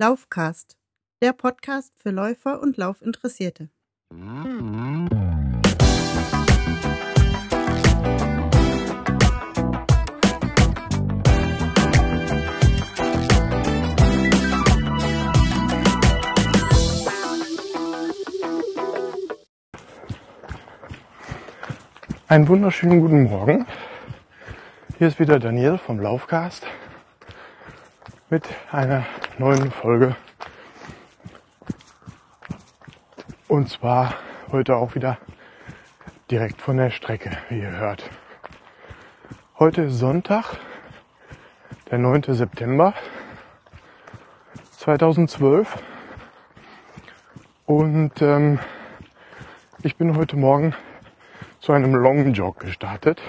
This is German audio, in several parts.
Laufcast, der Podcast für Läufer und Laufinteressierte. Einen wunderschönen guten Morgen. Hier ist wieder Daniel vom Laufcast mit einer neuen Folge. Und zwar heute auch wieder direkt von der Strecke, wie ihr hört. Heute ist Sonntag, der 9. September 2012. Und ähm, ich bin heute Morgen zu einem Long Jog gestartet,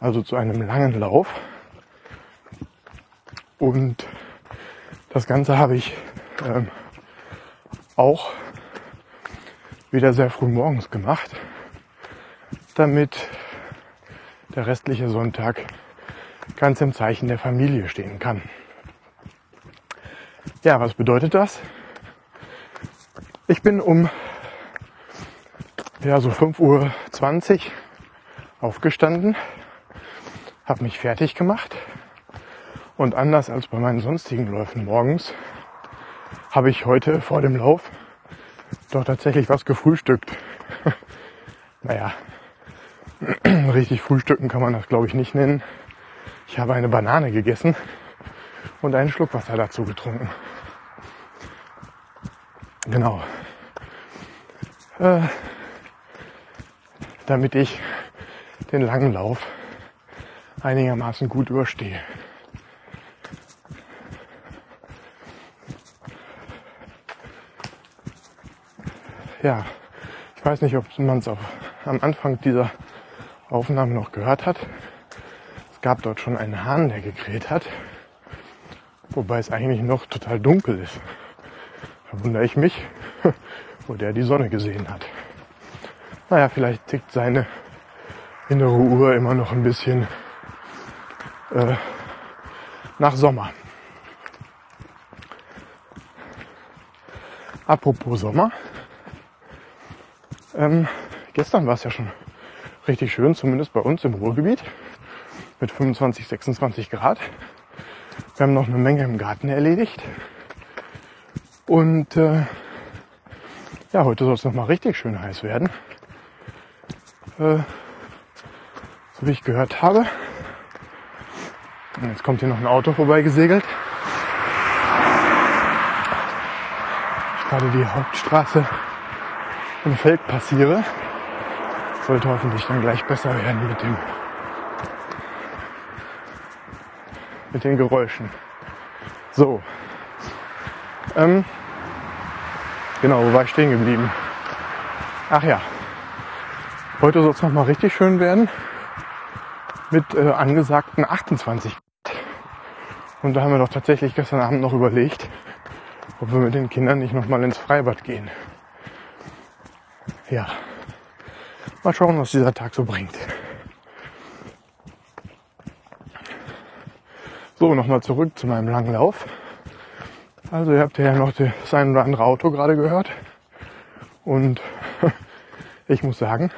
also zu einem langen Lauf. Und das Ganze habe ich ähm, auch wieder sehr früh morgens gemacht, damit der restliche Sonntag ganz im Zeichen der Familie stehen kann. Ja, was bedeutet das? Ich bin um ja, so 5.20 Uhr aufgestanden, habe mich fertig gemacht und anders als bei meinen sonstigen Läufen morgens habe ich heute vor dem Lauf doch tatsächlich was gefrühstückt. naja, richtig frühstücken kann man das glaube ich nicht nennen. Ich habe eine Banane gegessen und einen Schluck Wasser dazu getrunken. Genau. Äh, damit ich den langen Lauf einigermaßen gut überstehe. Ja, ich weiß nicht, ob man es am Anfang dieser Aufnahme noch gehört hat. Es gab dort schon einen Hahn, der gekräht hat, wobei es eigentlich noch total dunkel ist. Da wundere ich mich, wo der die Sonne gesehen hat. Naja, vielleicht tickt seine innere Uhr immer noch ein bisschen äh, nach Sommer. Apropos Sommer. Ähm, gestern war es ja schon richtig schön, zumindest bei uns im Ruhrgebiet, mit 25, 26 Grad. Wir haben noch eine Menge im Garten erledigt. Und äh, ja, heute soll es noch mal richtig schön heiß werden äh, so wie ich gehört habe. Und jetzt kommt hier noch ein Auto vorbei gesegelt. Gerade die Hauptstraße im Feld passiere. Sollte hoffentlich dann gleich besser werden mit dem mit den Geräuschen. So. Ähm, genau, wo war ich stehen geblieben? Ach ja, Heute soll es nochmal richtig schön werden mit äh, angesagten 28 Und da haben wir doch tatsächlich gestern Abend noch überlegt, ob wir mit den Kindern nicht nochmal ins Freibad gehen. Ja, mal schauen, was dieser Tag so bringt. So, nochmal zurück zu meinem langen Lauf. Also ihr habt ja noch das ein oder andere Auto gerade gehört. Und ich muss sagen,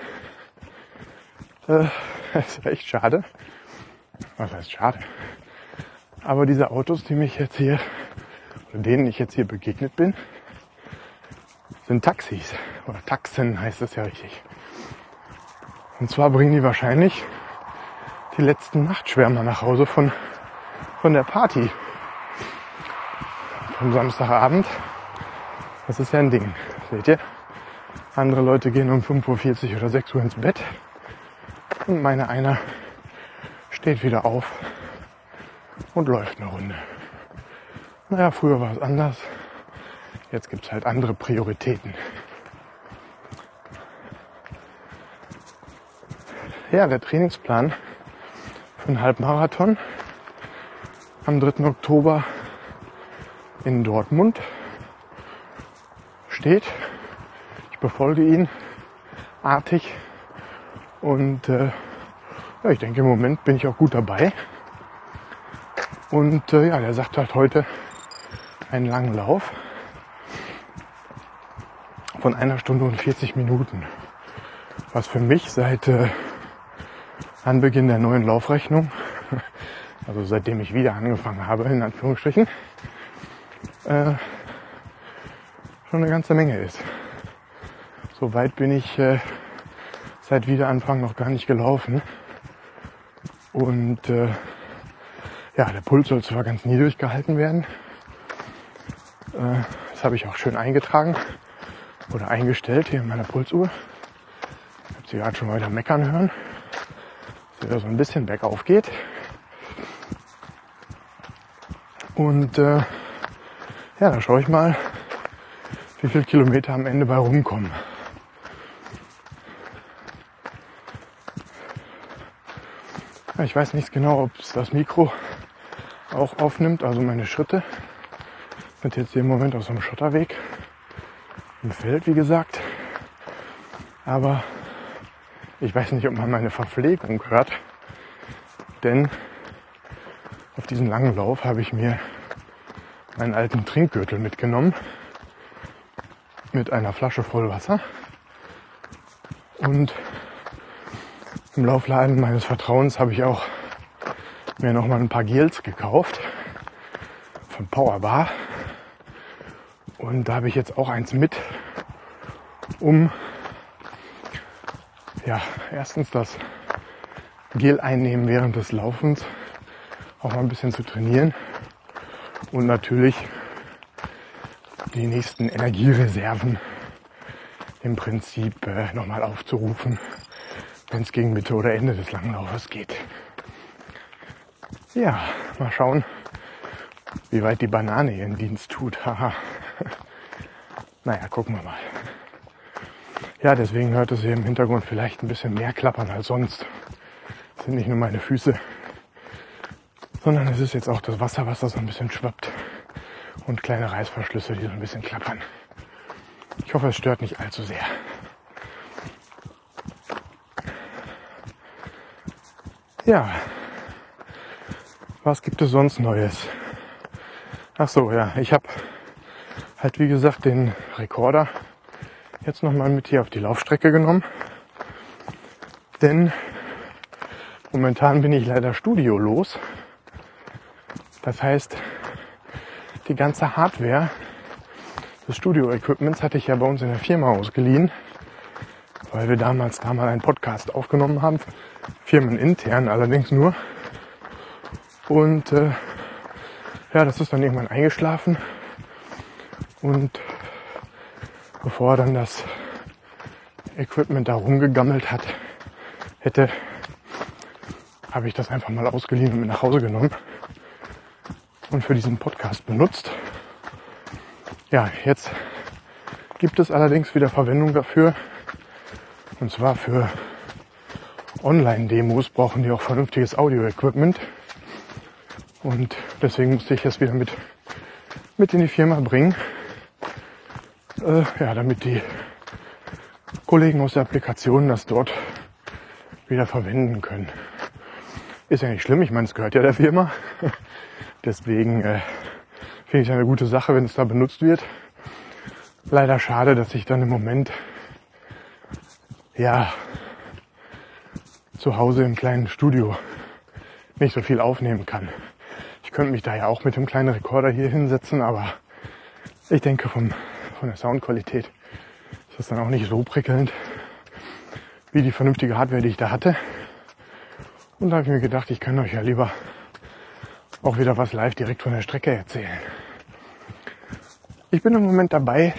äh, ist echt schade. Was heißt schade? Aber diese Autos, die mich jetzt hier, denen ich jetzt hier begegnet bin, sind Taxis. Oder Taxen heißt das ja richtig. Und zwar bringen die wahrscheinlich die letzten Nachtschwärmer nach Hause von, von der Party. Vom Samstagabend. Das ist ja ein Ding. Seht ihr? Andere Leute gehen um 5.40 Uhr oder 6 Uhr ins Bett. Und meine einer steht wieder auf und läuft eine Runde. Naja, früher war es anders. Jetzt gibt es halt andere Prioritäten. Ja, der Trainingsplan für einen Halbmarathon am 3. Oktober in Dortmund steht. Ich befolge ihn artig und äh, ja, ich denke, im Moment bin ich auch gut dabei. Und äh, ja, der sagt halt heute einen langen Lauf von einer Stunde und 40 Minuten. Was für mich seit äh, Anbeginn der neuen Laufrechnung, also seitdem ich wieder angefangen habe, in Anführungsstrichen, äh, schon eine ganze Menge ist. So weit bin ich äh, seit Wiederanfang noch gar nicht gelaufen. Und äh, ja, der Puls soll zwar ganz niedrig gehalten werden. Äh, das habe ich auch schön eingetragen oder eingestellt hier in meiner Pulsuhr. Ich habe sie gerade schon wieder meckern hören, wieder so ein bisschen bergauf geht. Und äh, ja, dann schaue ich mal, wie viele Kilometer am Ende bei rumkommen. Ich weiß nicht genau, ob es das Mikro auch aufnimmt, also meine Schritte. Ich bin jetzt hier im Moment auf so einem Schotterweg im Feld, wie gesagt. Aber ich weiß nicht, ob man meine Verpflegung hört. Denn auf diesen langen Lauf habe ich mir meinen alten Trinkgürtel mitgenommen. Mit einer Flasche voll Wasser. Und im Laufladen meines Vertrauens habe ich auch mir noch mal ein paar Gels gekauft von Powerbar. Und da habe ich jetzt auch eins mit, um ja erstens das Gel einnehmen während des Laufens auch mal ein bisschen zu trainieren und natürlich die nächsten Energiereserven im Prinzip äh, nochmal aufzurufen, wenn es gegen Mitte oder Ende des Langlaufes geht. Ja, mal schauen, wie weit die Banane ihren Dienst tut. Haha. naja, gucken wir mal. Ja, deswegen hört es hier im Hintergrund vielleicht ein bisschen mehr klappern als sonst. Das sind nicht nur meine Füße, sondern es ist jetzt auch das Wasser, was da so ein bisschen schwappt und kleine Reißverschlüsse, die so ein bisschen klappern. Ich hoffe, es stört nicht allzu sehr. Ja, was gibt es sonst Neues? Ach so, ja, ich habe halt wie gesagt den Rekorder jetzt nochmal mit hier auf die Laufstrecke genommen. Denn momentan bin ich leider studiolos. Das heißt, die ganze Hardware des Studio-Equipments hatte ich ja bei uns in der Firma ausgeliehen, weil wir damals da mal einen Podcast aufgenommen haben, firmenintern allerdings nur. Und äh, ja, das ist dann irgendwann eingeschlafen. Und bevor dann das Equipment da rumgegammelt hat, hätte, habe ich das einfach mal ausgeliehen und mit nach Hause genommen und für diesen Podcast benutzt. Ja, jetzt gibt es allerdings wieder Verwendung dafür. Und zwar für Online-Demos brauchen die auch vernünftiges Audio-Equipment. Und deswegen musste ich es wieder mit, mit in die Firma bringen. Äh, ja, damit die Kollegen aus der Applikation das dort wieder verwenden können. Ist ja nicht schlimm, ich meine, es gehört ja der Firma. Deswegen äh, finde ich eine gute Sache, wenn es da benutzt wird. Leider schade, dass ich dann im Moment ja zu Hause im kleinen Studio nicht so viel aufnehmen kann. Ich könnte mich da ja auch mit dem kleinen Rekorder hier hinsetzen, aber ich denke vom, von der Soundqualität ist das dann auch nicht so prickelnd wie die vernünftige Hardware, die ich da hatte. Und da habe ich mir gedacht, ich kann euch ja lieber auch wieder was live direkt von der Strecke erzählen. Ich bin im Moment dabei,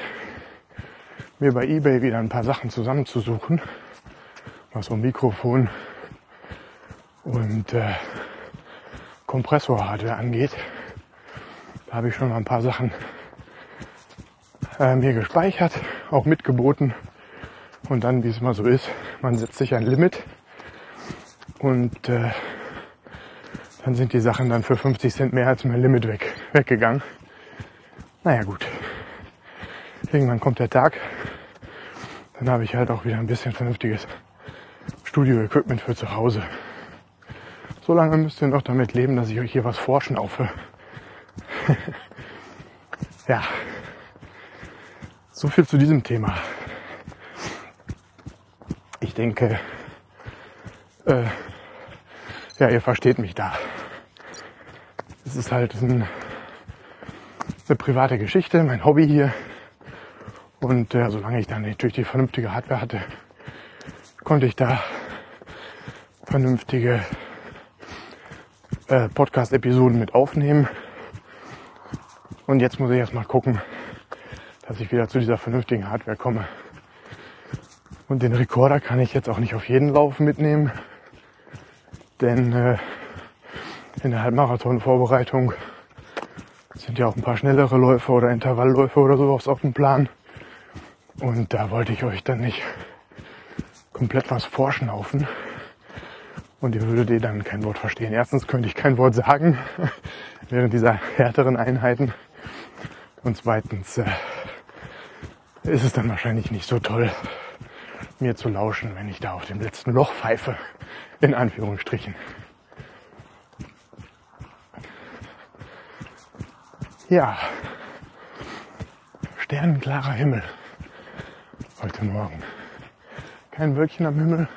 mir bei eBay wieder ein paar Sachen zusammenzusuchen, was so Mikrofon und äh, Kompressorhardware angeht. Da habe ich schon mal ein paar Sachen äh, mir gespeichert, auch mitgeboten. Und dann, wie es mal so ist, man setzt sich ein Limit und äh, dann sind die Sachen dann für 50 Cent mehr als mein Limit weg, weggegangen. Naja gut. Irgendwann kommt der Tag. Dann habe ich halt auch wieder ein bisschen vernünftiges Studio-Equipment für zu Hause. Solange müsst ihr noch damit leben, dass ich euch hier was vorschnaufe. Ja, so viel zu diesem Thema. Ich denke, äh, ja, ihr versteht mich da. Es ist halt ein, eine private Geschichte, mein Hobby hier. Und äh, solange ich dann natürlich die vernünftige Hardware hatte, konnte ich da vernünftige äh, Podcast-Episoden mit aufnehmen. Und jetzt muss ich erstmal gucken, dass ich wieder zu dieser vernünftigen Hardware komme. Und den Rekorder kann ich jetzt auch nicht auf jeden Lauf mitnehmen, denn äh, in der Halbmarathon-Vorbereitung sind ja auch ein paar schnellere Läufe oder Intervallläufe oder sowas auf dem Plan. Und da wollte ich euch dann nicht komplett was vorschnaufen. Und ihr würdet ihr dann kein Wort verstehen. Erstens könnte ich kein Wort sagen während dieser härteren Einheiten. Und zweitens äh, ist es dann wahrscheinlich nicht so toll, mir zu lauschen, wenn ich da auf dem letzten Loch pfeife. In Anführungsstrichen. Ja, sternenklarer Himmel heute Morgen. Kein Wölkchen am Himmel,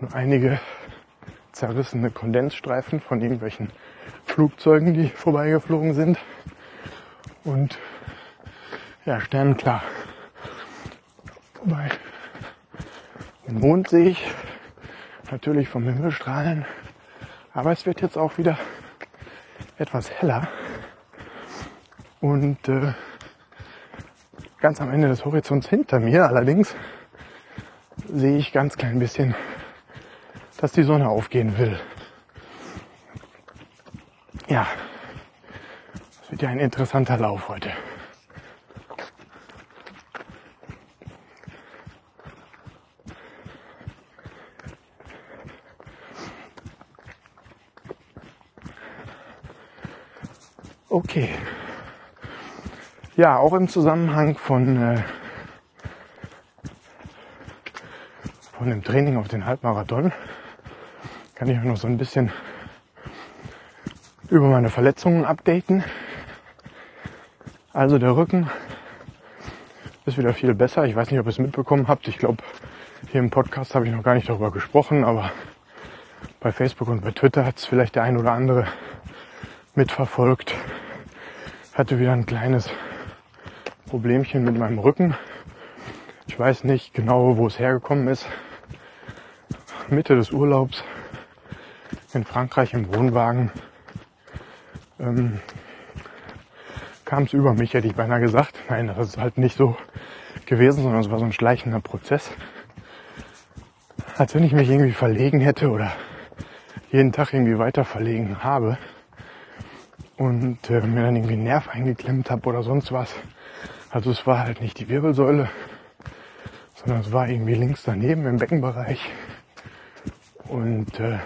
nur einige zerrissene Kondensstreifen von irgendwelchen Flugzeugen, die vorbeigeflogen sind. Und ja, sternenklar. Wobei, den Mond sehe ich natürlich vom Himmel strahlen. Aber es wird jetzt auch wieder etwas heller. Und äh, ganz am Ende des Horizonts hinter mir allerdings sehe ich ganz klein bisschen, dass die Sonne aufgehen will. Ja, es wird ja ein interessanter Lauf heute. Okay. Ja, auch im Zusammenhang von, äh, von dem Training auf den Halbmarathon kann ich noch so ein bisschen über meine Verletzungen updaten. Also der Rücken ist wieder viel besser. Ich weiß nicht, ob ihr es mitbekommen habt. Ich glaube, hier im Podcast habe ich noch gar nicht darüber gesprochen, aber bei Facebook und bei Twitter hat es vielleicht der ein oder andere mitverfolgt hatte wieder ein kleines Problemchen mit meinem Rücken. Ich weiß nicht genau, wo es hergekommen ist. Mitte des Urlaubs in Frankreich im Wohnwagen ähm, kam es über mich, hätte ich beinahe gesagt. Nein, das ist halt nicht so gewesen, sondern es war so ein schleichender Prozess. Als wenn ich mich irgendwie verlegen hätte oder jeden Tag irgendwie weiter verlegen habe und äh, mir dann irgendwie einen Nerv eingeklemmt habe oder sonst was. Also es war halt nicht die Wirbelsäule, sondern es war irgendwie links daneben im Beckenbereich und äh,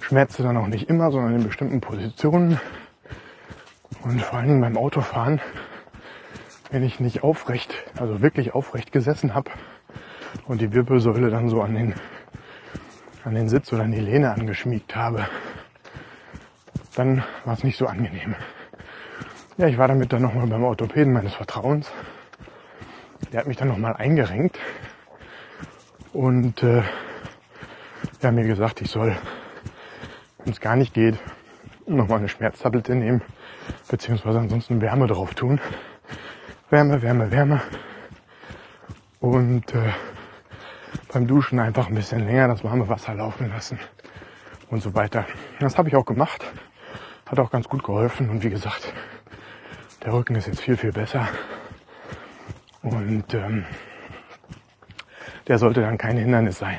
schmerzte dann auch nicht immer, sondern in bestimmten Positionen und vor allen Dingen beim Autofahren, wenn ich nicht aufrecht, also wirklich aufrecht gesessen habe und die Wirbelsäule dann so an den an den Sitz oder an die Lehne angeschmiegt habe, dann war es nicht so angenehm. Ja, ich war damit dann nochmal beim Orthopäden meines Vertrauens. Der hat mich dann nochmal eingerenkt und äh, der hat mir gesagt, ich soll, wenn es gar nicht geht, nochmal eine Schmerztablette nehmen, beziehungsweise ansonsten Wärme drauf tun. Wärme, Wärme, Wärme. Und äh, beim Duschen einfach ein bisschen länger das warme Wasser laufen lassen und so weiter. Das habe ich auch gemacht. Hat auch ganz gut geholfen und wie gesagt, der Rücken ist jetzt viel, viel besser. Und ähm, der sollte dann kein Hindernis sein,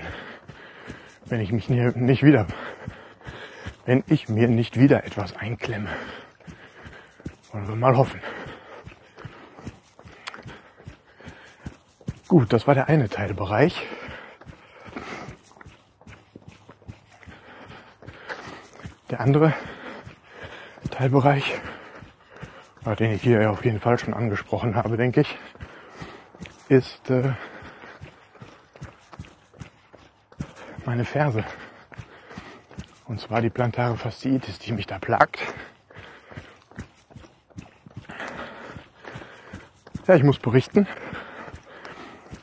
wenn ich mich nicht wieder, wenn ich mir nicht wieder etwas einklemme. Wollen wir mal hoffen. Gut, das war der eine Teilbereich. Der andere Teilbereich, den ich hier auf jeden Fall schon angesprochen habe, denke ich, ist äh, meine Ferse. Und zwar die plantare Fasziitis, die mich da plagt. Ja, ich muss berichten,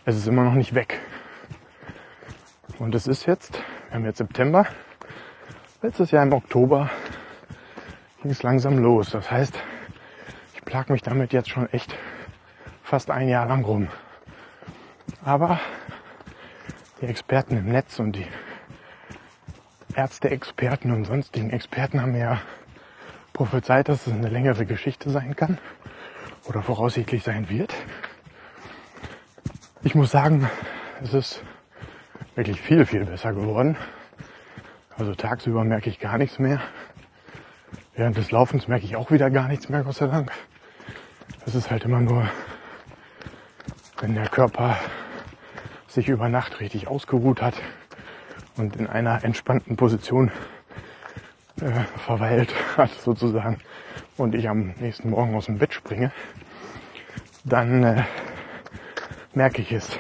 es ist immer noch nicht weg. Und es ist jetzt, wir haben jetzt September, letztes Jahr im Oktober ging es langsam los. Das heißt, ich plag mich damit jetzt schon echt fast ein Jahr lang rum. Aber die Experten im Netz und die Ärzte-Experten und sonstigen Experten haben ja prophezeit, dass es eine längere Geschichte sein kann oder voraussichtlich sein wird. Ich muss sagen, es ist wirklich viel, viel besser geworden. Also tagsüber merke ich gar nichts mehr. Während des Laufens merke ich auch wieder gar nichts mehr, Gott sei Dank. Es ist halt immer nur, wenn der Körper sich über Nacht richtig ausgeruht hat und in einer entspannten Position äh, verweilt hat sozusagen und ich am nächsten Morgen aus dem Bett springe, dann äh, merke ich es.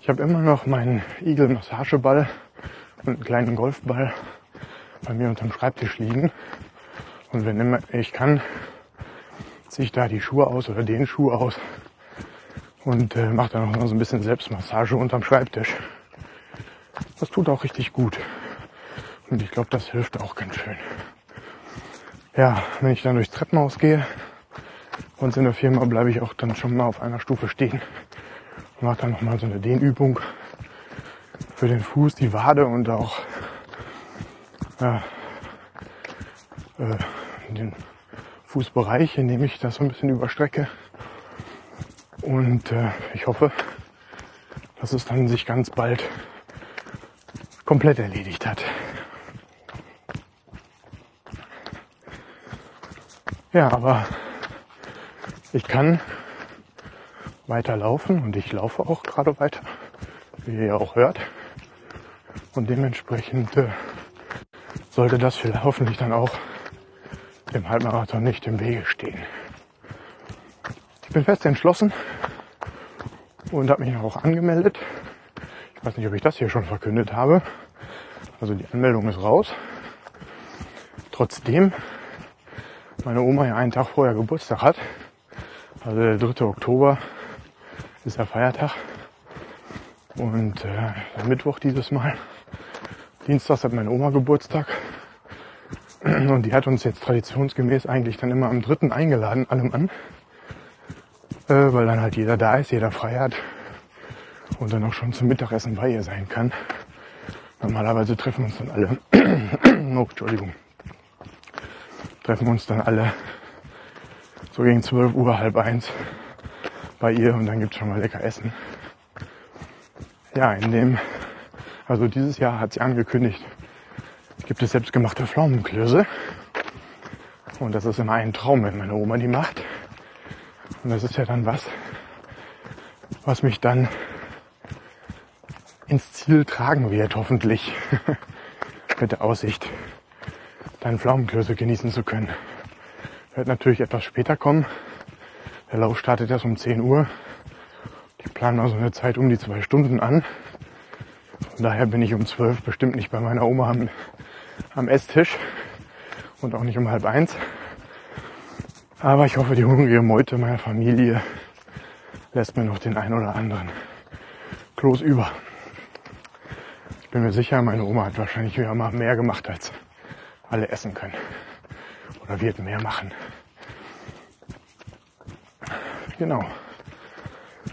Ich habe immer noch meinen Igel-Massageball und einen kleinen Golfball bei mir unterm Schreibtisch liegen. Und wenn immer ich kann, ziehe ich da die Schuhe aus oder den Schuh aus und äh, mache dann noch so ein bisschen Selbstmassage unterm Schreibtisch. Das tut auch richtig gut. Und ich glaube, das hilft auch ganz schön. Ja, wenn ich dann durchs Treppenhaus gehe und in der Firma bleibe ich auch dann schon mal auf einer Stufe stehen und mache dann nochmal so eine Dehnübung für den Fuß, die Wade und auch ja, äh, den Fußbereich, indem ich das so ein bisschen überstrecke. Und äh, ich hoffe, dass es dann sich ganz bald komplett erledigt hat. Ja, aber ich kann weiter laufen und ich laufe auch gerade weiter, wie ihr auch hört. Und dementsprechend äh, sollte das vielleicht hoffentlich dann auch dem Halbmarathon nicht im Wege stehen. Ich bin fest entschlossen und habe mich auch angemeldet. Ich weiß nicht, ob ich das hier schon verkündet habe. Also die Anmeldung ist raus. Trotzdem meine Oma ja einen Tag vorher Geburtstag hat. Also der 3. Oktober ist der Feiertag. Und äh, Mittwoch dieses Mal. Dienstags hat meine Oma Geburtstag. Und die hat uns jetzt traditionsgemäß eigentlich dann immer am dritten eingeladen, allem an. Äh, weil dann halt jeder da ist, jeder frei hat und dann auch schon zum Mittagessen bei ihr sein kann. Normalerweise treffen uns dann alle, oh, Entschuldigung, treffen uns dann alle so gegen 12 Uhr, halb eins bei ihr und dann gibt's schon mal lecker Essen. Ja, in dem, also dieses Jahr hat sie angekündigt, gibt es selbstgemachte Pflaumenklöße. Und das ist immer ein Traum, wenn meine Oma die macht. Und das ist ja dann was, was mich dann ins Ziel tragen wird, hoffentlich. Mit der Aussicht, dann Pflaumenklöße genießen zu können. Wird natürlich etwas später kommen. Der Lauf startet erst um 10 Uhr. Ich plane mal so eine Zeit um die zwei Stunden an. Von daher bin ich um 12 bestimmt nicht bei meiner Oma am am Esstisch und auch nicht um halb eins. Aber ich hoffe, die hungrige Meute meiner Familie lässt mir noch den ein oder anderen Kloß über. Ich bin mir sicher, meine Oma hat wahrscheinlich wieder mal mehr gemacht, als alle essen können. Oder wird mehr machen. Genau.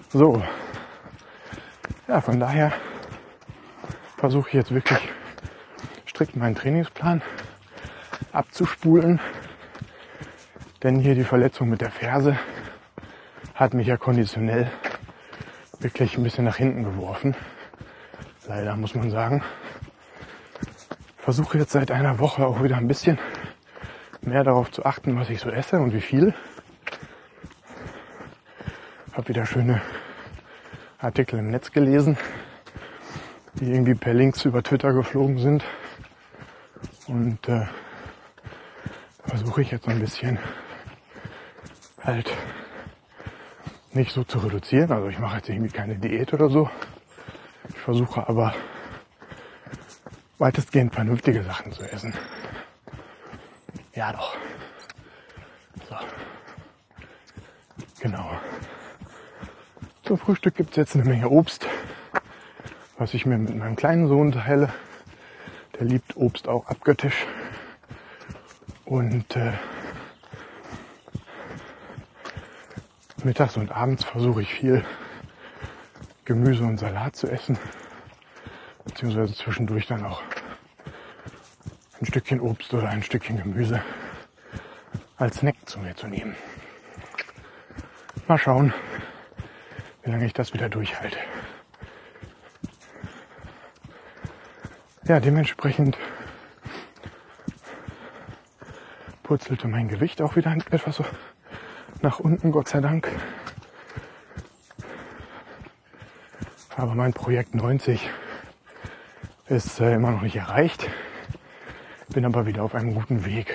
So. Ja, von daher versuche ich jetzt wirklich strikt meinen Trainingsplan abzuspulen. Denn hier die Verletzung mit der Ferse hat mich ja konditionell wirklich ein bisschen nach hinten geworfen. Leider muss man sagen. Versuche jetzt seit einer Woche auch wieder ein bisschen mehr darauf zu achten, was ich so esse und wie viel. Habe wieder schöne Artikel im Netz gelesen, die irgendwie per Links über Twitter geflogen sind. Und äh, versuche ich jetzt ein bisschen halt nicht so zu reduzieren. Also ich mache jetzt irgendwie keine Diät oder so. Ich versuche aber weitestgehend vernünftige Sachen zu essen. Ja doch. So. Genau. Zum Frühstück gibt es jetzt eine Menge Obst, was ich mir mit meinem kleinen Sohn teile. Der liebt Obst auch abgöttisch. Und äh, mittags und abends versuche ich viel Gemüse und Salat zu essen. Beziehungsweise zwischendurch dann auch ein Stückchen Obst oder ein Stückchen Gemüse als Snack zu mir zu nehmen. Mal schauen, wie lange ich das wieder durchhalte. Ja, dementsprechend purzelte mein Gewicht auch wieder etwas so nach unten, Gott sei Dank. Aber mein Projekt 90 ist äh, immer noch nicht erreicht. Bin aber wieder auf einem guten Weg.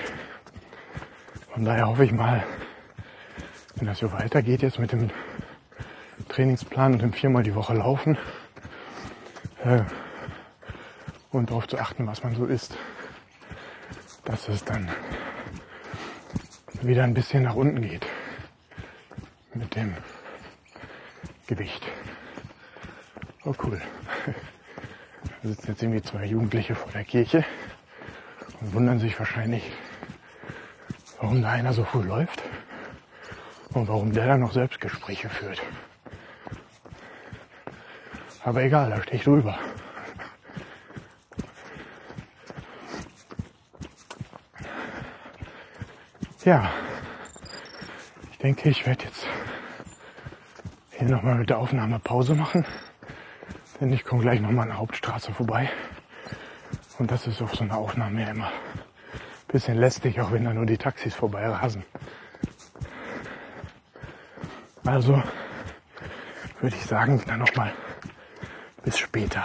Von daher hoffe ich mal, wenn das so weitergeht jetzt mit dem Trainingsplan und dem viermal die Woche laufen äh, und darauf zu achten, was man so isst, dass es dann wieder ein bisschen nach unten geht mit dem Gewicht. Oh cool. Da sitzen jetzt irgendwie zwei Jugendliche vor der Kirche und wundern sich wahrscheinlich, warum da einer so früh läuft und warum der dann noch Selbstgespräche führt. Aber egal, da stehe ich drüber. Ja, ich denke, ich werde jetzt hier nochmal mit der Aufnahme Pause machen, denn ich komme gleich nochmal an der Hauptstraße vorbei. Und das ist auf so einer Aufnahme ja immer ein bisschen lästig, auch wenn da nur die Taxis vorbei rasen. Also würde ich sagen, dann nochmal bis später.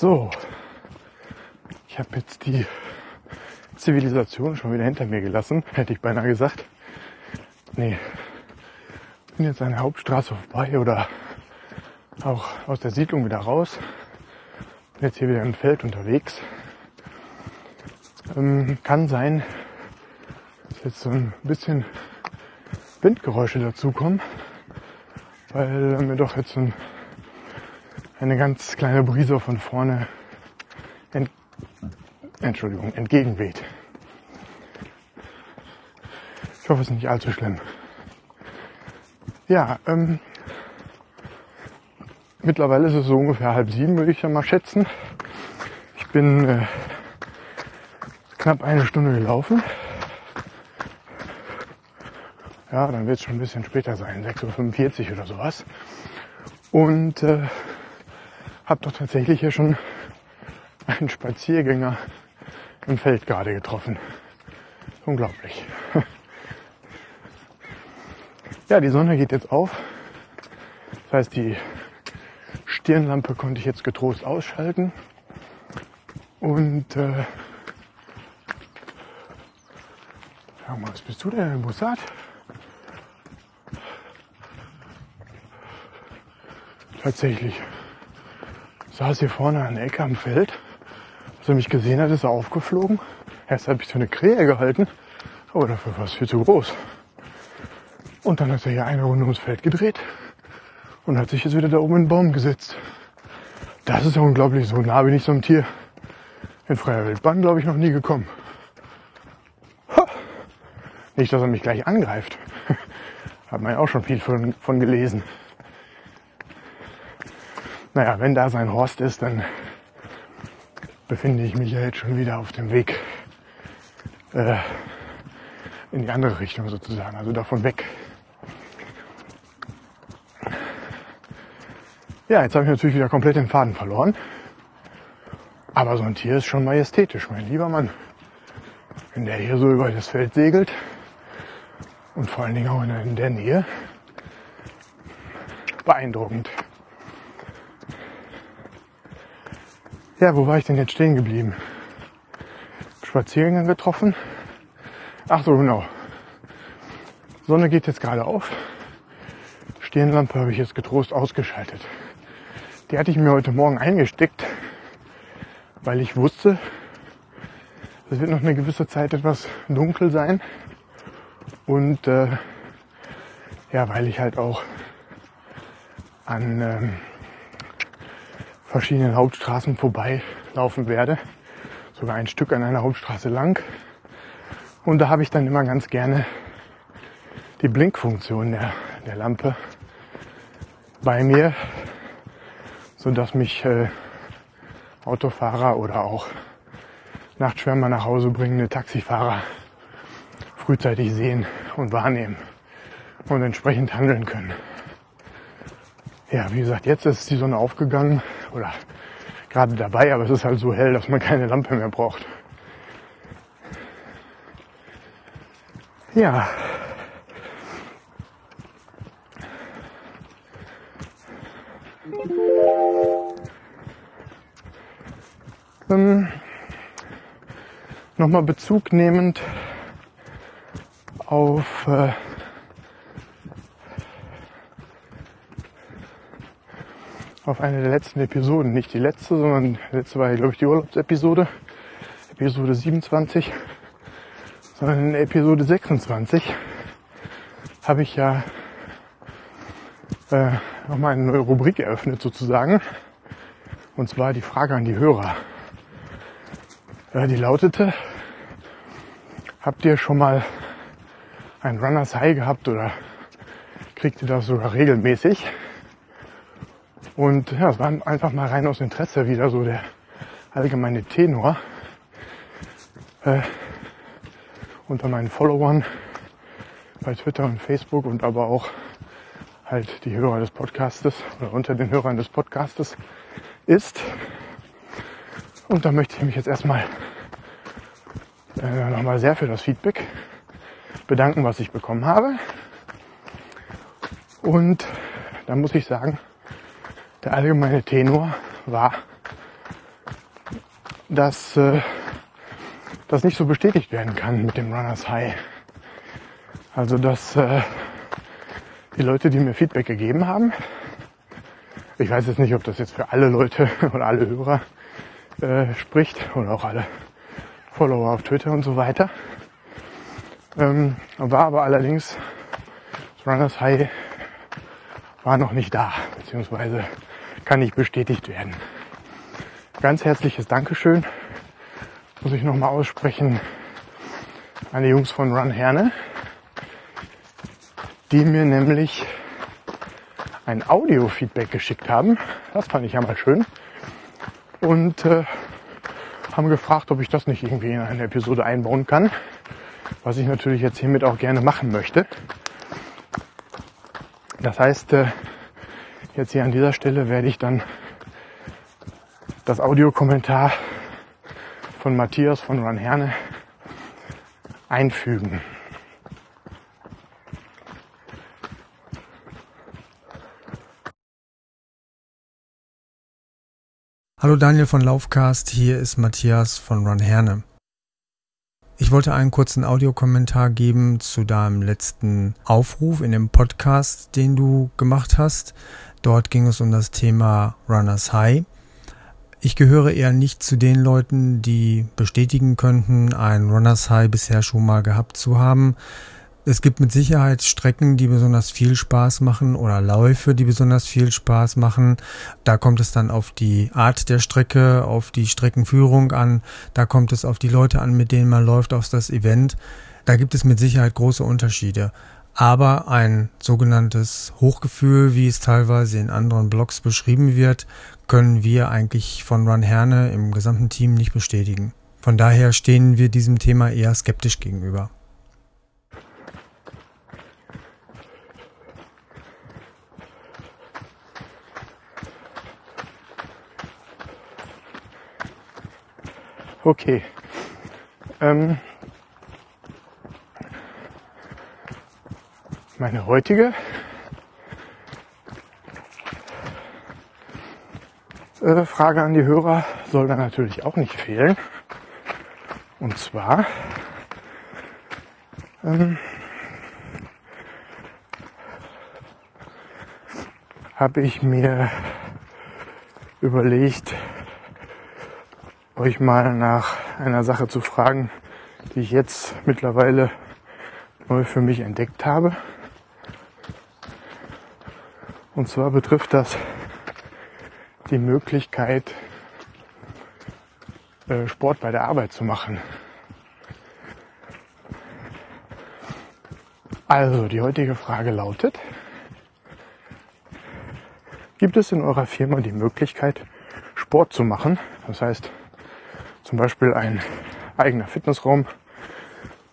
So, ich habe jetzt die Zivilisation schon wieder hinter mir gelassen, hätte ich beinahe gesagt. Nee, bin jetzt an der Hauptstraße vorbei oder auch aus der Siedlung wieder raus. Bin jetzt hier wieder im Feld unterwegs. Ähm, kann sein, dass jetzt so ein bisschen Windgeräusche dazukommen, weil mir doch jetzt ein eine ganz kleine Brise von vorne ent Entschuldigung, entgegenweht. Ich hoffe, es ist nicht allzu schlimm. Ja, ähm, mittlerweile ist es so ungefähr halb sieben, würde ich ja mal schätzen. Ich bin äh, knapp eine Stunde gelaufen. Ja, dann wird es schon ein bisschen später sein, 6.45 Uhr oder sowas. Und äh, habe doch tatsächlich hier schon einen Spaziergänger im Feld gerade getroffen. Unglaublich. Ja, die Sonne geht jetzt auf. Das heißt, die Stirnlampe konnte ich jetzt getrost ausschalten. Und äh, mal, was bist du denn, im Bussard? Tatsächlich saß hier vorne an der Ecke am Feld. Als er mich gesehen hat, ist er aufgeflogen. Erst habe ich so eine Krähe gehalten, aber dafür war es viel zu groß. Und dann hat er hier eine Runde ums Feld gedreht und hat sich jetzt wieder da oben in den Baum gesetzt. Das ist ja unglaublich, so nah bin ich so einem Tier in freier Wildbahn, glaube ich, noch nie gekommen. Ha. Nicht, dass er mich gleich angreift. Hat man ja auch schon viel von, von gelesen naja, wenn da sein Horst ist, dann befinde ich mich ja jetzt schon wieder auf dem Weg äh, in die andere Richtung sozusagen, also davon weg. Ja, jetzt habe ich natürlich wieder komplett den Faden verloren. Aber so ein Tier ist schon majestätisch, mein lieber Mann. Wenn der hier so über das Feld segelt und vor allen Dingen auch in der Nähe, beeindruckend. Ja, wo war ich denn jetzt stehen geblieben? Spaziergänger getroffen. Ach so, genau. Sonne geht jetzt gerade auf. Stirnlampe habe ich jetzt getrost ausgeschaltet. Die hatte ich mir heute Morgen eingesteckt, weil ich wusste, es wird noch eine gewisse Zeit etwas dunkel sein. Und äh, ja, weil ich halt auch an ähm, verschiedenen Hauptstraßen vorbeilaufen werde. Sogar ein Stück an einer Hauptstraße lang. Und da habe ich dann immer ganz gerne die Blinkfunktion der, der Lampe bei mir, so dass mich äh, Autofahrer oder auch Nachtschwärmer nach Hause bringende Taxifahrer frühzeitig sehen und wahrnehmen und entsprechend handeln können. Ja, wie gesagt, jetzt ist die Sonne aufgegangen oder gerade dabei, aber es ist halt so hell, dass man keine Lampe mehr braucht. Ja. Ähm, Nochmal Bezug nehmend auf äh, auf eine der letzten Episoden. Nicht die letzte, sondern die letzte war, glaube ich, die Urlaubsepisode. Episode 27. Sondern in Episode 26 habe ich ja äh, nochmal eine neue Rubrik eröffnet sozusagen. Und zwar die Frage an die Hörer. Äh, die lautete, habt ihr schon mal ein Runners High gehabt oder kriegt ihr das sogar regelmäßig? Und ja, es war einfach mal rein aus Interesse wieder so der allgemeine Tenor äh, unter meinen Followern bei Twitter und Facebook und aber auch halt die Hörer des Podcastes oder unter den Hörern des Podcastes ist. Und da möchte ich mich jetzt erstmal äh, nochmal sehr für das Feedback bedanken, was ich bekommen habe. Und da muss ich sagen, der allgemeine Tenor war, dass äh, das nicht so bestätigt werden kann mit dem Runners High. Also dass äh, die Leute, die mir Feedback gegeben haben, ich weiß jetzt nicht, ob das jetzt für alle Leute oder alle Hörer äh, spricht oder auch alle Follower auf Twitter und so weiter. Ähm, war aber allerdings das Runners High war noch nicht da, beziehungsweise kann nicht bestätigt werden. Ganz herzliches Dankeschön muss ich nochmal aussprechen an die Jungs von Run Herne, die mir nämlich ein Audio-Feedback geschickt haben. Das fand ich ja mal schön. Und äh, haben gefragt, ob ich das nicht irgendwie in eine Episode einbauen kann. Was ich natürlich jetzt hiermit auch gerne machen möchte. Das heißt, äh, jetzt hier an dieser Stelle werde ich dann das Audiokommentar von Matthias von Run Herne einfügen. Hallo Daniel von Laufcast, hier ist Matthias von Ron Herne. Ich wollte einen kurzen Audiokommentar geben zu deinem letzten Aufruf in dem Podcast, den du gemacht hast. Dort ging es um das Thema Runners High. Ich gehöre eher nicht zu den Leuten, die bestätigen könnten, ein Runners High bisher schon mal gehabt zu haben. Es gibt mit Sicherheit Strecken, die besonders viel Spaß machen oder Läufe, die besonders viel Spaß machen. Da kommt es dann auf die Art der Strecke, auf die Streckenführung an. Da kommt es auf die Leute an, mit denen man läuft, auf das Event. Da gibt es mit Sicherheit große Unterschiede. Aber ein sogenanntes Hochgefühl, wie es teilweise in anderen Blogs beschrieben wird, können wir eigentlich von Run Herne im gesamten Team nicht bestätigen. Von daher stehen wir diesem Thema eher skeptisch gegenüber. Okay. Ähm meine heutige äh, Frage an die Hörer soll da natürlich auch nicht fehlen. Und zwar, ähm, habe ich mir überlegt, euch mal nach einer Sache zu fragen, die ich jetzt mittlerweile neu für mich entdeckt habe. Und zwar betrifft das die Möglichkeit, äh, Sport bei der Arbeit zu machen. Also, die heutige Frage lautet, gibt es in eurer Firma die Möglichkeit, Sport zu machen? Das heißt, zum Beispiel ein eigener Fitnessraum,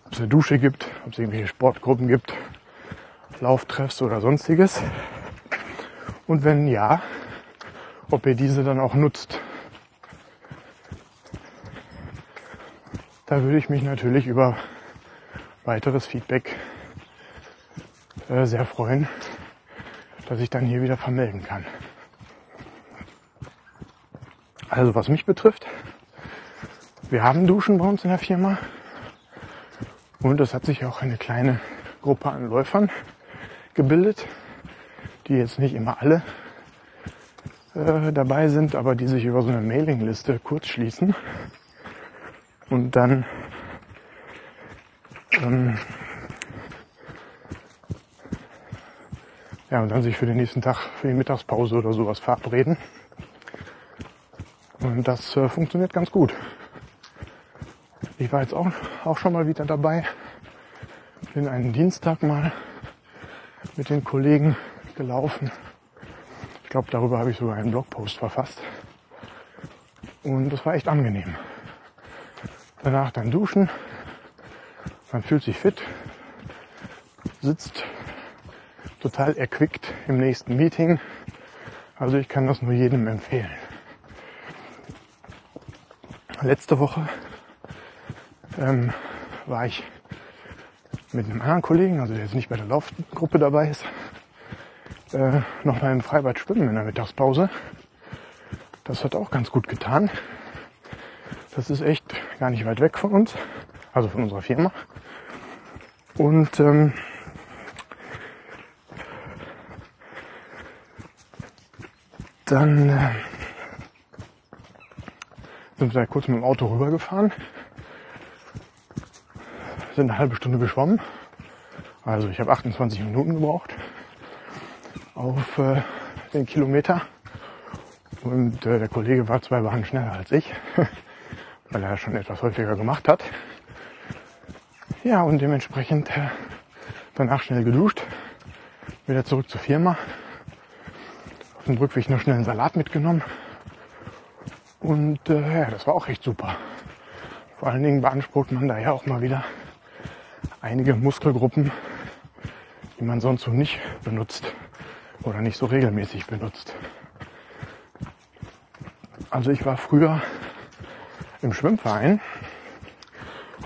ob es eine Dusche gibt, ob es irgendwelche Sportgruppen gibt, Lauftreffs oder sonstiges. Und wenn ja, ob ihr diese dann auch nutzt. Da würde ich mich natürlich über weiteres Feedback äh, sehr freuen, dass ich dann hier wieder vermelden kann. Also was mich betrifft, wir haben Duschen bei uns in der Firma und es hat sich auch eine kleine Gruppe an Läufern gebildet, die jetzt nicht immer alle äh, dabei sind, aber die sich über so eine Mailingliste kurz schließen und dann ähm, Ja, und dann sich für den nächsten Tag, für die Mittagspause oder sowas verabreden. Und das äh, funktioniert ganz gut. Ich war jetzt auch, auch schon mal wieder dabei. Bin einen Dienstag mal mit den Kollegen gelaufen. Ich glaube, darüber habe ich sogar einen Blogpost verfasst. Und das war echt angenehm. Danach dann duschen. Man fühlt sich fit, sitzt total erquickt im nächsten Meeting. Also ich kann das nur jedem empfehlen. Letzte Woche ähm, war ich mit einem anderen Kollegen, also der jetzt nicht bei der Laufgruppe dabei ist, äh, noch mal im Freibad schwimmen in der Mittagspause. Das hat auch ganz gut getan. Das ist echt gar nicht weit weg von uns, also von unserer Firma. Und ähm, Dann äh, sind wir kurz mit dem Auto rübergefahren, sind eine halbe Stunde geschwommen. Also ich habe 28 Minuten gebraucht auf äh, den Kilometer. Und äh, der Kollege war zwei Wochen schneller als ich, weil er schon etwas häufiger gemacht hat. Ja, und dementsprechend äh, danach schnell geduscht, wieder zurück zur Firma, dem Rückweg noch schnell einen Salat mitgenommen. Und äh, ja, das war auch echt super. Vor allen Dingen beansprucht man da ja auch mal wieder einige Muskelgruppen, die man sonst so nicht benutzt oder nicht so regelmäßig benutzt. Also ich war früher im Schwimmverein.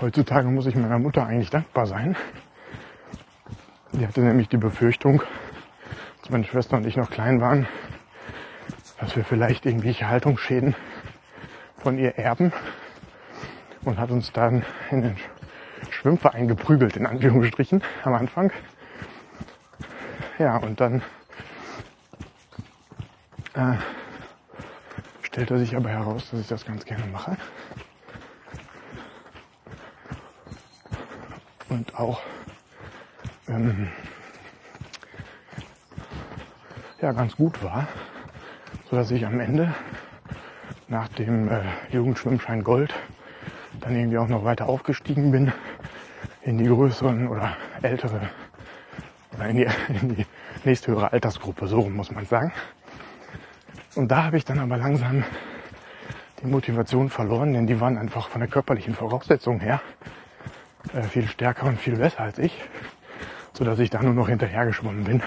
Heutzutage muss ich meiner Mutter eigentlich dankbar sein. Die hatte nämlich die Befürchtung, als meine Schwester und ich noch klein waren, dass wir vielleicht irgendwelche Haltungsschäden von ihr erben und hat uns dann in den Schwimmverein geprügelt, in Anführungsstrichen, am Anfang. Ja, und dann äh, stellte sich aber heraus, dass ich das ganz gerne mache. Und auch ähm, ja, ganz gut war so dass ich am Ende nach dem äh, Jugendschwimmschein Gold dann irgendwie auch noch weiter aufgestiegen bin in die größeren oder ältere oder in die, in die nächsthöhere Altersgruppe, so muss man sagen. Und da habe ich dann aber langsam die Motivation verloren, denn die waren einfach von der körperlichen Voraussetzung her äh, viel stärker und viel besser als ich, so dass ich da nur noch hinterher geschwommen bin.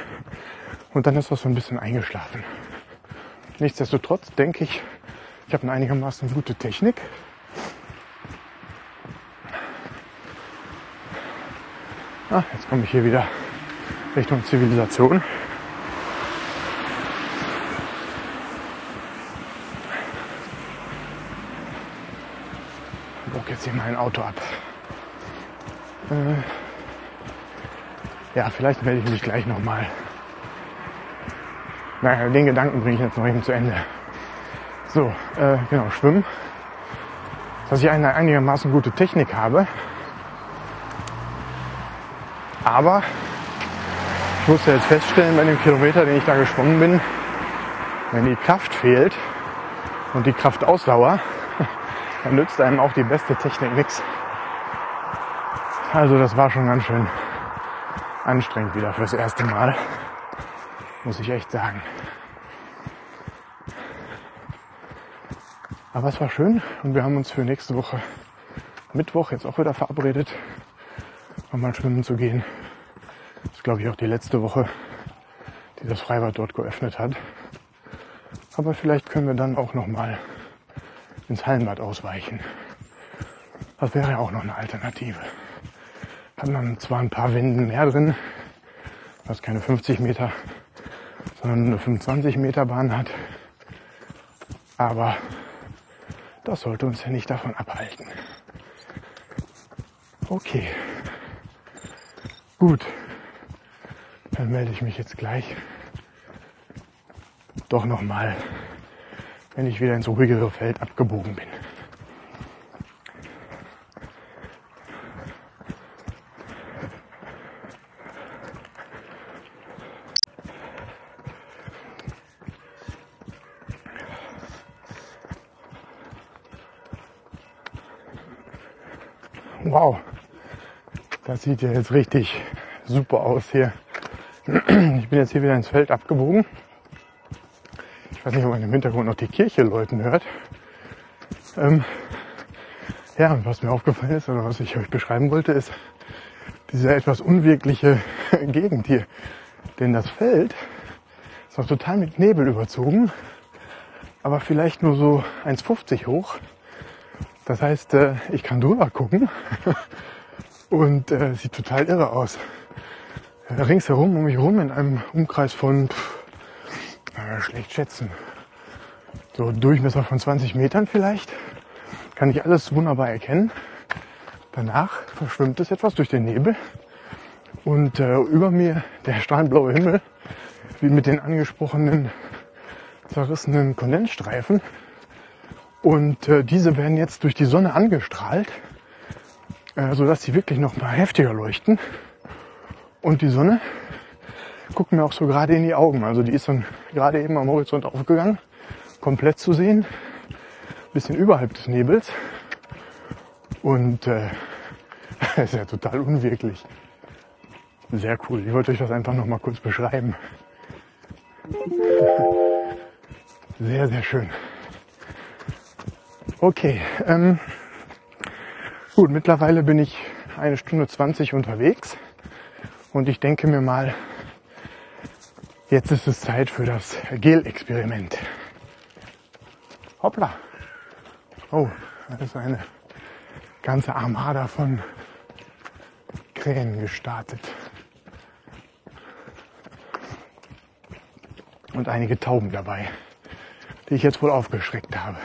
Und dann ist das so ein bisschen eingeschlafen. Nichtsdestotrotz denke ich, ich habe eine einigermaßen gute Technik. Ah, jetzt komme ich hier wieder Richtung Zivilisation. Ich bock jetzt hier mein Auto ab. Äh, ja, vielleicht melde ich mich gleich nochmal Naja, den Gedanken bringe ich jetzt noch eben zu Ende. So, äh, genau, Schwimmen. Dass ich eine einigermaßen gute Technik habe. Aber ich musste jetzt feststellen bei dem Kilometer, den ich da geschwommen bin, wenn die Kraft fehlt und die Kraftausdauer, dann nützt einem auch die beste Technik nichts. Also das war schon ganz schön anstrengend wieder fürs erste Mal, muss ich echt sagen. Aber es war schön und wir haben uns für nächste Woche Mittwoch jetzt auch wieder verabredet, nochmal schwimmen zu gehen. Glaube ich auch die letzte Woche, die das Freibad dort geöffnet hat. Aber vielleicht können wir dann auch nochmal ins Hallenbad ausweichen. Das wäre ja auch noch eine Alternative. Hat man zwar ein paar Wänden mehr drin, was keine 50 Meter, sondern eine 25 Meter Bahn hat. Aber das sollte uns ja nicht davon abhalten. Okay. Gut. Dann melde ich mich jetzt gleich doch nochmal, wenn ich wieder ins ruhigere Feld abgebogen bin. Wow, das sieht ja jetzt richtig super aus hier. Ich bin jetzt hier wieder ins Feld abgebogen. Ich weiß nicht, ob man im Hintergrund noch die Kirche läuten hört. Ähm, ja, und was mir aufgefallen ist oder was ich euch beschreiben wollte, ist diese etwas unwirkliche Gegend hier. Denn das Feld ist noch total mit Nebel überzogen, aber vielleicht nur so 1,50 hoch. Das heißt, äh, ich kann drüber gucken und äh, sieht total irre aus. Ringsherum um mich herum in einem Umkreis von, pff, schlecht schätzen, so Durchmesser von 20 Metern vielleicht, kann ich alles wunderbar erkennen. Danach verschwimmt es etwas durch den Nebel und äh, über mir der strahlendblaue Himmel, wie mit den angesprochenen zerrissenen Kondensstreifen. Und äh, diese werden jetzt durch die Sonne angestrahlt, äh, sodass sie wirklich noch mal heftiger leuchten. Und die Sonne guckt mir auch so gerade in die Augen. Also die ist dann gerade eben am Horizont aufgegangen, komplett zu sehen, bisschen überhalb des Nebels. Und äh, ist ja total unwirklich. Sehr cool. Ich wollte euch das einfach noch mal kurz beschreiben. Sehr, sehr schön. Okay, ähm, gut, mittlerweile bin ich eine Stunde 20 unterwegs und ich denke mir mal, jetzt ist es Zeit für das Gel-Experiment. Hoppla. Oh, da ist eine ganze Armada von Krähen gestartet. Und einige Tauben dabei, die ich jetzt wohl aufgeschreckt habe.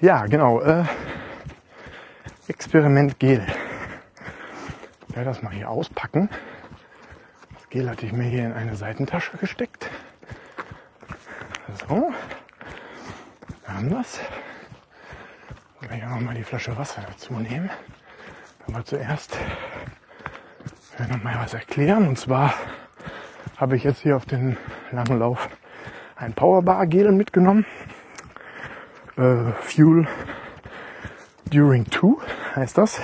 Ja, genau. Äh, Experiment Gel. Werde das mal hier auspacken. Das Gel hatte ich mir hier in eine Seitentasche gesteckt. So. Da haben wir es. Dann ich auch noch mal die Flasche Wasser dazu nehmen. Aber zuerst werde ich noch mal was erklären. Und zwar habe ich jetzt hier auf den langen Lauf ein Powerbar Gel mitgenommen äh, Fuel During 2 heißt das.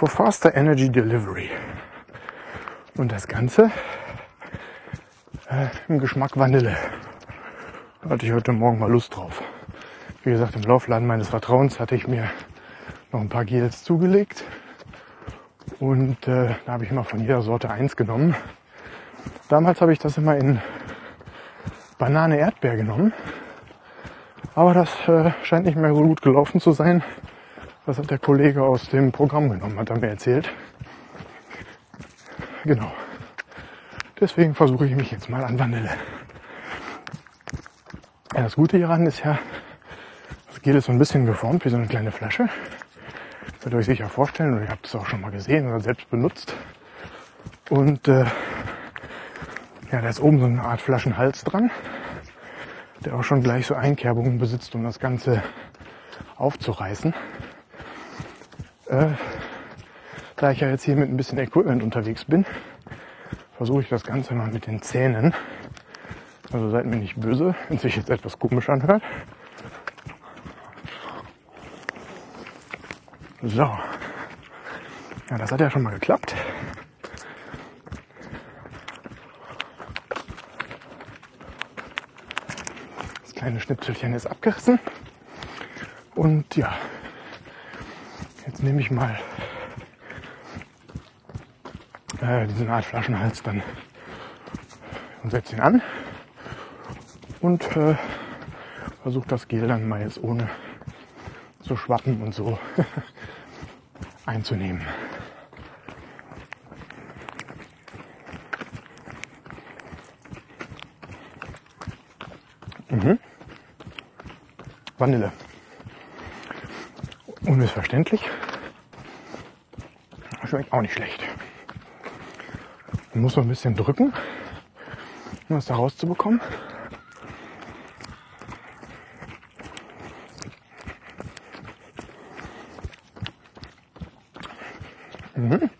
For Faster Energy Delivery. Und das Ganze äh, im Geschmack Vanille. Da hatte ich heute Morgen mal Lust drauf. Wie gesagt, im Laufladen meines Vertrauens hatte ich mir noch ein paar Gels zugelegt. Und äh, da habe ich immer von jeder Sorte eins genommen. Damals habe ich das immer in Banane Erdbeer genommen. Aber das äh, scheint nicht mehr so gut gelaufen zu sein. Das hat der Kollege aus dem Programm genommen, hat er mir erzählt. Genau. Deswegen versuche ich mich jetzt mal an Vanille. Ja, das Gute hieran ist ja, das Gel ist so ein bisschen geformt wie so eine kleine Flasche. Das könnt ihr euch sicher vorstellen, oder ihr habt es auch schon mal gesehen oder selbst benutzt. Und äh, Ja, da ist oben so eine Art Flaschenhals dran, der auch schon gleich so Einkerbungen besitzt, um das Ganze aufzureißen. Äh, da ich ja jetzt hier mit ein bisschen Equipment unterwegs bin, versuche ich das Ganze mal mit den Zähnen. Also seid mir nicht böse, wenn sich jetzt etwas komisch anhört. So. Ja, das hat ja schon mal geklappt. Das kleine Schnipselchen ist abgerissen. Und ja, jetzt nehme ich mal äh, diesen Art Flaschenhals dann und setze ihn an und äh, versuche das Gel dann mal jetzt ohne zu schwappen und so einzunehmen. Mhm. Vanille. Unmissverständlich. Schmeckt auch nicht schlecht. Man muss noch ein bisschen drücken, um das da rauszubekommen. Mhm.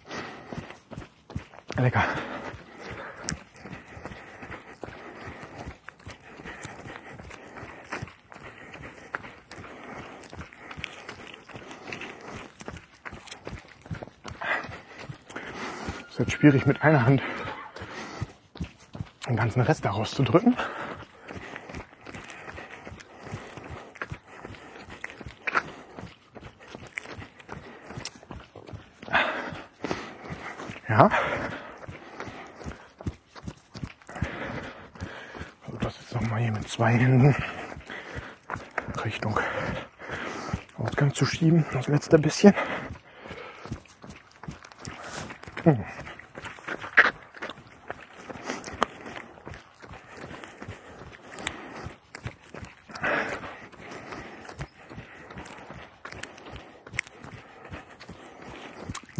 Lecker. ist jetzt schwierig mit einer Hand den ganzen Rest da rauszudrücken. Ja. Also das jetzt nochmal hier mit zwei Händen Richtung Ausgang zu schieben, das letzte bisschen. Hm.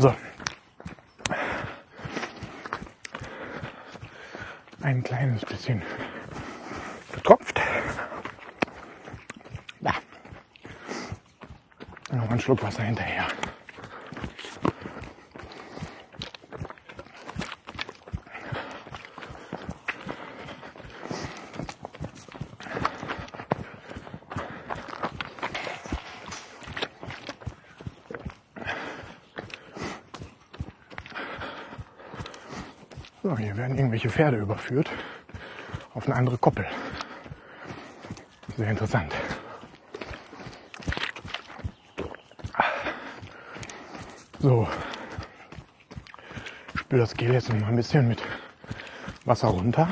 So. Ein kleines bisschen getropft. Ja. Noch ein Schluck Wasser hinterher. So, hier werden irgendwelche Pferde überführt auf eine andere Koppel. Sehr interessant. So, ich spüle das Gel jetzt noch mal ein bisschen mit Wasser runter.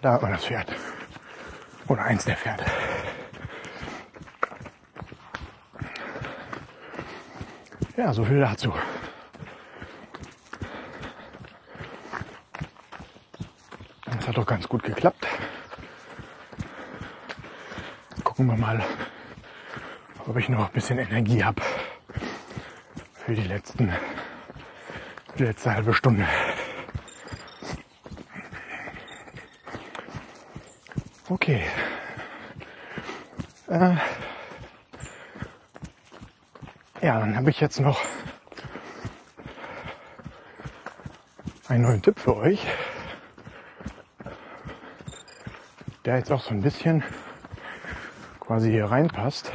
Da man das Pferd. Oder eins der Pferde. Ja, so viel dazu. Das hat doch ganz gut geklappt. Gucken wir mal, ob ich noch ein bisschen Energie habe für die letzten, die letzte halbe Stunde. Okay. Äh, ja, dann habe ich jetzt noch einen neuen Tipp für euch, der jetzt auch so ein bisschen quasi hier reinpasst.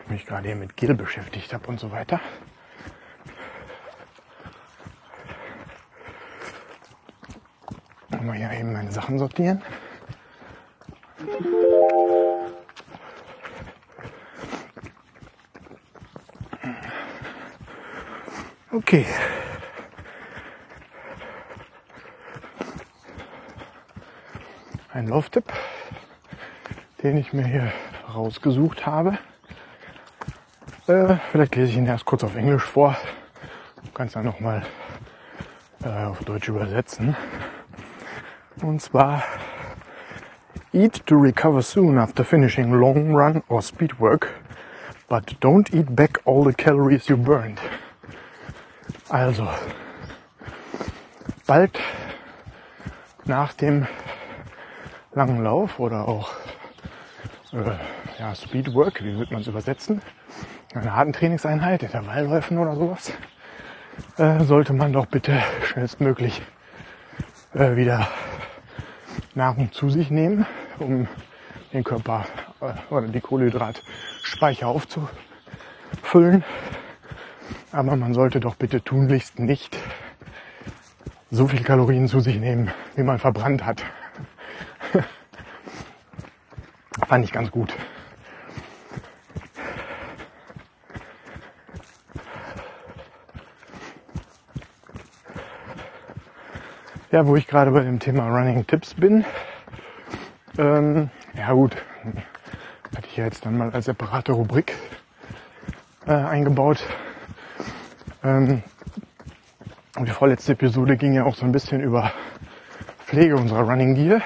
Ich mich gerade hier mit Gel beschäftigt habe und so weiter. Mal hier eben meine Sachen sortieren. Okay. Ein Lauftipp, den ich mir hier rausgesucht habe. Äh, vielleicht lese ich ihn erst kurz auf Englisch vor. Du kannst dann nochmal äh, auf Deutsch übersetzen. Und zwar Eat to recover soon after finishing long run or speed work, but don't eat back all the calories you burned. Also, bald nach dem langen Lauf oder auch äh, ja, Speedwork, wie wird man es übersetzen, einer harten Trainingseinheit, Intervallläufen oder sowas, äh, sollte man doch bitte schnellstmöglich äh, wieder Nahrung zu sich nehmen, um den Körper äh, oder die Kohlenhydratspeicher aufzufüllen. Aber man sollte doch bitte tunlichst nicht so viel Kalorien zu sich nehmen, wie man verbrannt hat. Fand ich ganz gut. Ja, wo ich gerade bei dem Thema Running Tipps bin. Ähm, ja gut, hatte ich ja jetzt dann mal als separate Rubrik äh, eingebaut. Ähm, die vorletzte Episode ging ja auch so ein bisschen über Pflege unserer Running Gear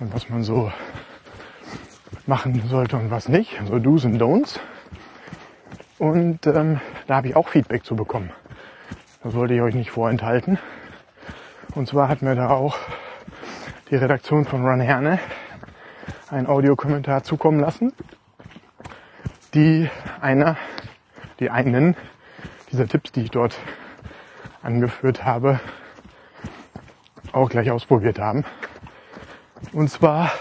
und was man so machen sollte und was nicht, so Do's und Don'ts. Und ähm, da habe ich auch Feedback zu bekommen. Das wollte ich euch nicht vorenthalten. Und zwar hat mir da auch die Redaktion von Run Herne einen Audiokommentar zukommen lassen, die einer, die einen dieser Tipps, die ich dort angeführt habe, auch gleich ausprobiert haben. Und zwar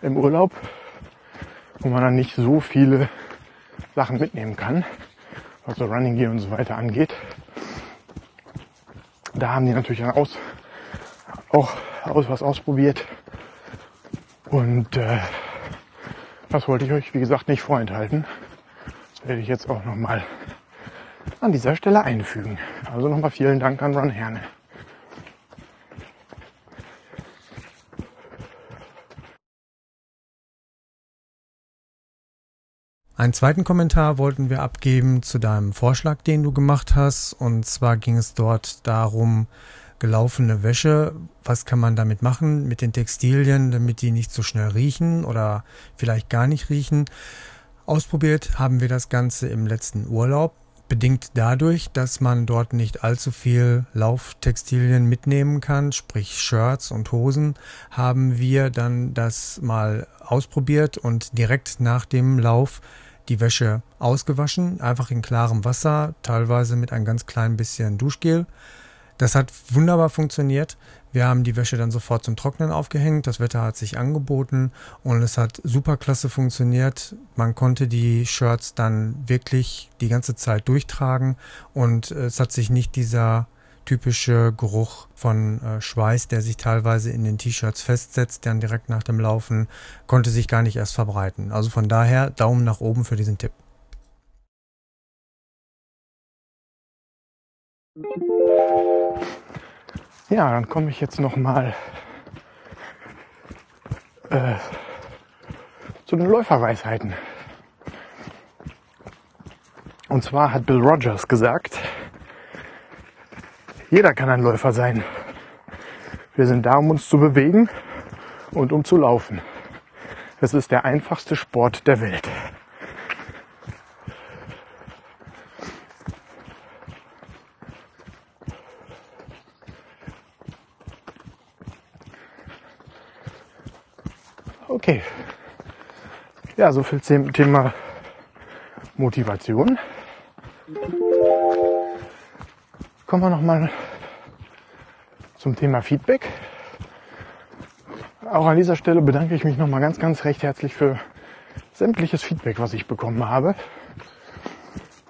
im Urlaub, wo man dann nicht so viele Sachen mitnehmen kann, was so Running Gear und so weiter angeht. Da haben die natürlich aus, auch aus was ausprobiert. Und äh, das wollte ich euch, wie gesagt, nicht vorenthalten. Das werde ich jetzt auch nochmal an dieser Stelle einfügen. Also nochmal vielen Dank an Ron Herne. Einen zweiten Kommentar wollten wir abgeben zu deinem Vorschlag, den du gemacht hast. Und zwar ging es dort darum, gelaufene Wäsche, was kann man damit machen mit den Textilien, damit die nicht so schnell riechen oder vielleicht gar nicht riechen. Ausprobiert haben wir das Ganze im letzten Urlaub bedingt dadurch, dass man dort nicht allzu viel Lauftextilien mitnehmen kann, sprich Shirts und Hosen, haben wir dann das mal ausprobiert und direkt nach dem Lauf die Wäsche ausgewaschen, einfach in klarem Wasser, teilweise mit ein ganz klein bisschen Duschgel. Das hat wunderbar funktioniert. Wir haben die Wäsche dann sofort zum Trocknen aufgehängt. Das Wetter hat sich angeboten und es hat super klasse funktioniert. Man konnte die Shirts dann wirklich die ganze Zeit durchtragen und es hat sich nicht dieser typische Geruch von äh, Schweiß, der sich teilweise in den T-Shirts festsetzt, dann direkt nach dem Laufen, konnte sich gar nicht erst verbreiten. Also von daher Daumen nach oben für diesen Tipp. Ja, dann komme ich jetzt noch mal äh, zu den Läuferweisheiten. Und zwar hat Bill Rogers gesagt, jeder kann ein Läufer sein. Wir sind da, um uns zu bewegen und um zu laufen. Es ist der einfachste Sport der Welt. Okay. Ja, so viel zum Thema Motivation. Kommen wir nochmal zum Thema Feedback. Auch an dieser Stelle bedanke ich mich nochmal ganz, ganz recht herzlich für sämtliches Feedback, was ich bekommen habe.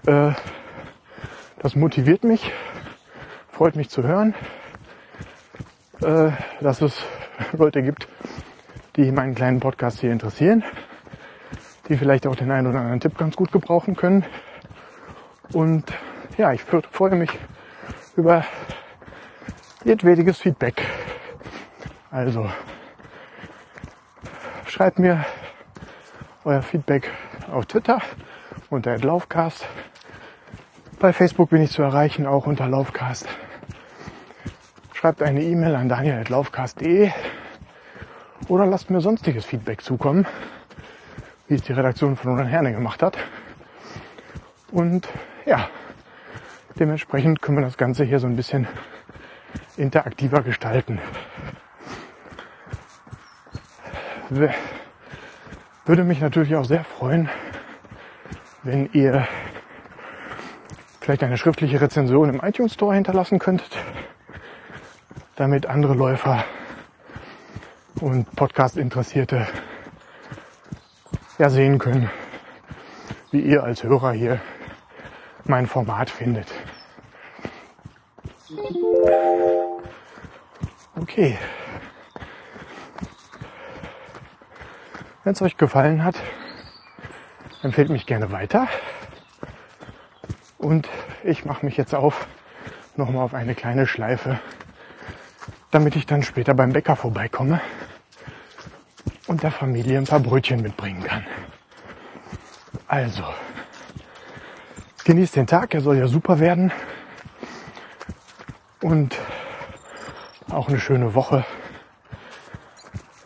Äh, das motiviert mich, freut mich zu hören, äh, dass es Leute gibt, die meinen kleinen Podcast hier interessieren, die vielleicht auch den einen oder anderen Tipp ganz gut gebrauchen können. Und ja, ich freue mich über jedwediges Feedback. Also schreibt mir euer Feedback auf Twitter unter Laufcast. Bei Facebook bin ich zu erreichen, auch unter Laufcast. Schreibt eine E-Mail an daniel.laufcast.de Oder lasst mir sonstiges Feedback zukommen, wie es die Redaktion von Roland Herne gemacht hat. Und ja, dementsprechend können wir das Ganze hier so ein bisschen interaktiver gestalten. Würde mich natürlich auch sehr freuen, wenn ihr vielleicht eine schriftliche Rezension im iTunes Store hinterlassen könntet, damit andere Läufer und Podcast-Interessierte ja sehen können, wie ihr als Hörer hier mein Format findet. Okay. Wenn es euch gefallen hat, empfehlt mich gerne weiter. Und ich mache mich jetzt auf, nochmal auf eine kleine Schleife, damit ich dann später beim Bäcker vorbeikomme und der Familie ein paar Brötchen mitbringen kann. Also, genießt den Tag, er soll ja super werden. Und auch eine schöne Woche.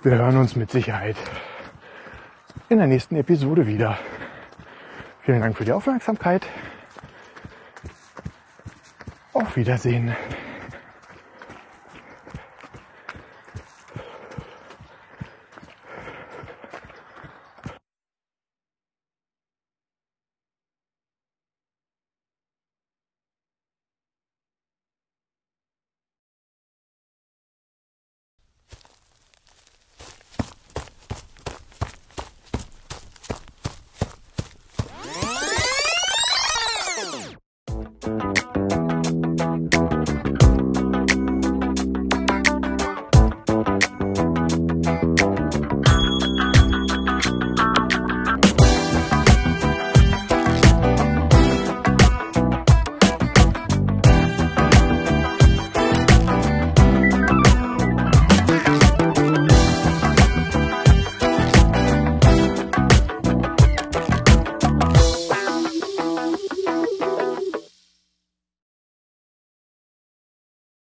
Wir hören uns mit Sicherheit in der nächsten Episode wieder. Vielen Dank für die Aufmerksamkeit. Auf Wiedersehen.